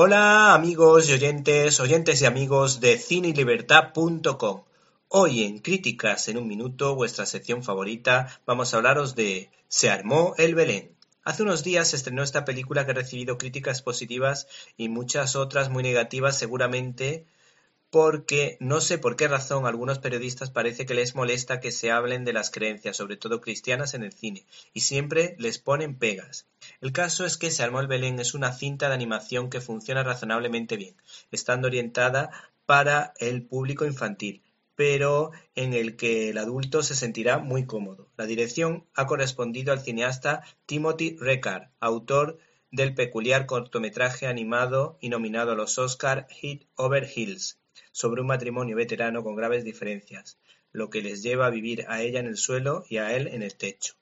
Hola amigos y oyentes, oyentes y amigos de cinelibertad.com. Hoy en Críticas en un Minuto, vuestra sección favorita, vamos a hablaros de Se armó el Belén. Hace unos días se estrenó esta película que ha recibido críticas positivas y muchas otras muy negativas seguramente porque no sé por qué razón algunos periodistas parece que les molesta que se hablen de las creencias, sobre todo cristianas, en el cine, y siempre les ponen pegas. El caso es que Se armó el Belén es una cinta de animación que funciona razonablemente bien, estando orientada para el público infantil, pero en el que el adulto se sentirá muy cómodo. La dirección ha correspondido al cineasta Timothy Recar, autor del peculiar cortometraje animado y nominado a los Oscar Hit Over Hills, sobre un matrimonio veterano con graves diferencias, lo que les lleva a vivir a ella en el suelo y a él en el techo.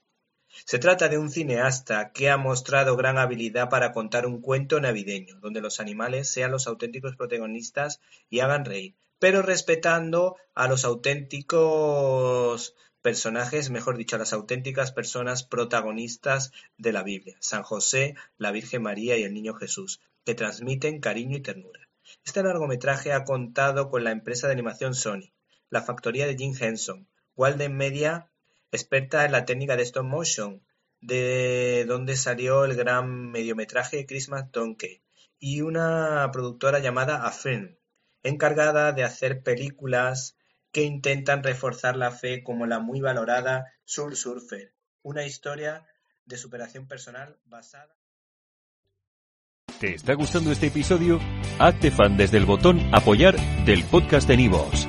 Se trata de un cineasta que ha mostrado gran habilidad para contar un cuento navideño, donde los animales sean los auténticos protagonistas y hagan reír, pero respetando a los auténticos personajes, mejor dicho, a las auténticas personas protagonistas de la Biblia, San José, la Virgen María y el Niño Jesús, que transmiten cariño y ternura. Este largometraje ha contado con la empresa de animación Sony, la factoría de Jim Henson, Walden Media, experta en la técnica de stop motion, de donde salió el gran mediometraje Christmas Donkey, y una productora llamada Affirm, encargada de hacer películas que intentan reforzar la fe como la muy valorada Soul Surfer, una historia de superación personal basada ¿Te está gustando este episodio? Hazte fan desde el botón Apoyar del podcast de Nivos.